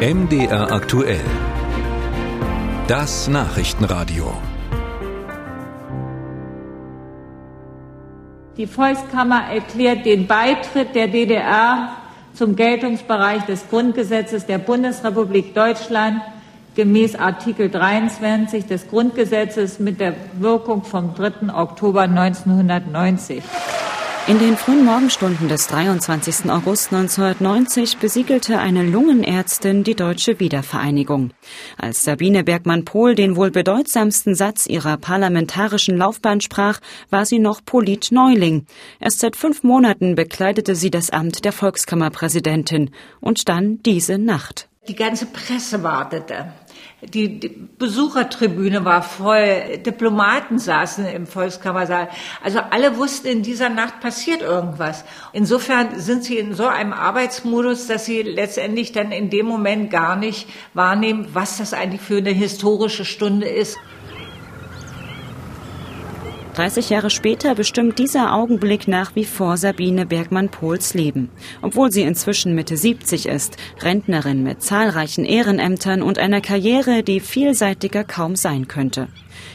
MDR aktuell. Das Nachrichtenradio. Die Volkskammer erklärt den Beitritt der DDR zum Geltungsbereich des Grundgesetzes der Bundesrepublik Deutschland gemäß Artikel 23 des Grundgesetzes mit der Wirkung vom 3. Oktober 1990. In den frühen Morgenstunden des 23. August 1990 besiegelte eine Lungenärztin die deutsche Wiedervereinigung. Als Sabine Bergmann-Pohl den wohl bedeutsamsten Satz ihrer parlamentarischen Laufbahn sprach, war sie noch Politneuling. Erst seit fünf Monaten bekleidete sie das Amt der Volkskammerpräsidentin. Und dann diese Nacht. Die ganze Presse wartete. Die, Besuchertribüne war voll, Diplomaten saßen im Volkskammersaal. Also alle wussten, in dieser Nacht passiert irgendwas. Insofern sind sie in so einem Arbeitsmodus, dass sie letztendlich dann in dem Moment gar nicht wahrnehmen, was das eigentlich für eine historische Stunde ist. 30 Jahre später bestimmt dieser Augenblick nach wie vor Sabine Bergmann-Pohls Leben. Obwohl sie inzwischen Mitte 70 ist, Rentnerin mit zahlreichen Ehrenämtern und einer Karriere, die vielseitiger kaum sein könnte.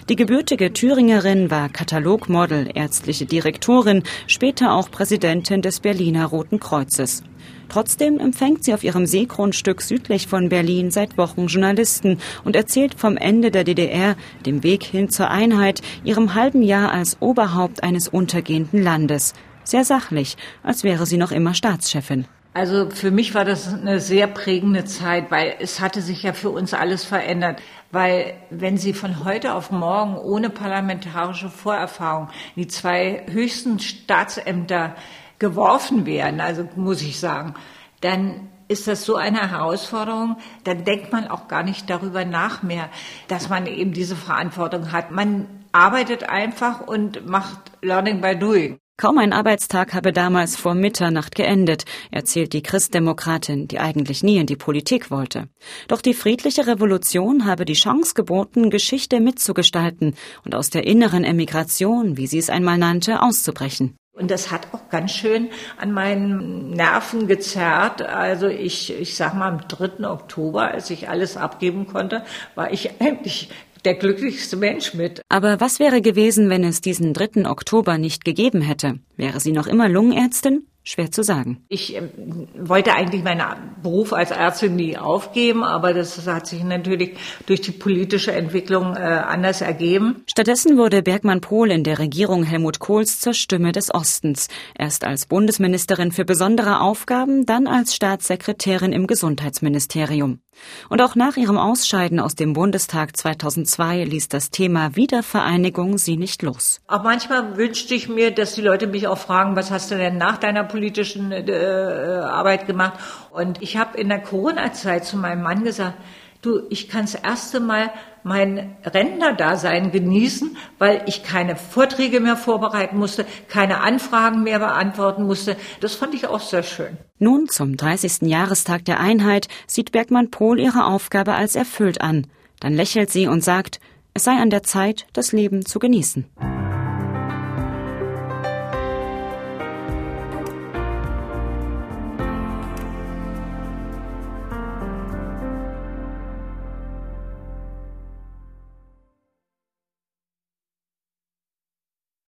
Die gebürtige Thüringerin war Katalogmodel, ärztliche Direktorin, später auch Präsidentin des Berliner Roten Kreuzes. Trotzdem empfängt sie auf ihrem Seegrundstück südlich von Berlin seit Wochen Journalisten und erzählt vom Ende der DDR, dem Weg hin zur Einheit, ihrem halben Jahr als Oberhaupt eines untergehenden Landes. Sehr sachlich, als wäre sie noch immer Staatschefin. Also für mich war das eine sehr prägende Zeit, weil es hatte sich ja für uns alles verändert. Weil wenn Sie von heute auf morgen ohne parlamentarische Vorerfahrung die zwei höchsten Staatsämter geworfen werden, also muss ich sagen, dann ist das so eine Herausforderung, dann denkt man auch gar nicht darüber nach mehr, dass man eben diese Verantwortung hat. Man arbeitet einfach und macht Learning by Doing. Kaum ein Arbeitstag habe damals vor Mitternacht geendet, erzählt die Christdemokratin, die eigentlich nie in die Politik wollte. Doch die friedliche Revolution habe die Chance geboten, Geschichte mitzugestalten und aus der inneren Emigration, wie sie es einmal nannte, auszubrechen. Und das hat auch ganz schön an meinen Nerven gezerrt. Also ich, ich sag mal, am 3. Oktober, als ich alles abgeben konnte, war ich eigentlich der glücklichste Mensch mit. Aber was wäre gewesen, wenn es diesen 3. Oktober nicht gegeben hätte? Wäre sie noch immer Lungenärztin? Schwer zu sagen. Ich äh, wollte eigentlich meinen Beruf als Ärztin nie aufgeben, aber das hat sich natürlich durch die politische Entwicklung äh, anders ergeben. Stattdessen wurde Bergmann-Pohl in der Regierung Helmut Kohls zur Stimme des Ostens. Erst als Bundesministerin für besondere Aufgaben, dann als Staatssekretärin im Gesundheitsministerium. Und auch nach ihrem Ausscheiden aus dem Bundestag 2002 ließ das Thema Wiedervereinigung sie nicht los. Auch manchmal wünschte ich mir, dass die Leute mich auch fragen, was hast du denn nach deiner politischen äh, Arbeit gemacht? Und ich habe in der Corona-Zeit zu meinem Mann gesagt, du, ich kann das erste Mal mein Rentnerdasein genießen, weil ich keine Vorträge mehr vorbereiten musste, keine Anfragen mehr beantworten musste. Das fand ich auch sehr schön. Nun, zum 30. Jahrestag der Einheit, sieht Bergmann-Pohl ihre Aufgabe als erfüllt an. Dann lächelt sie und sagt, es sei an der Zeit, das Leben zu genießen.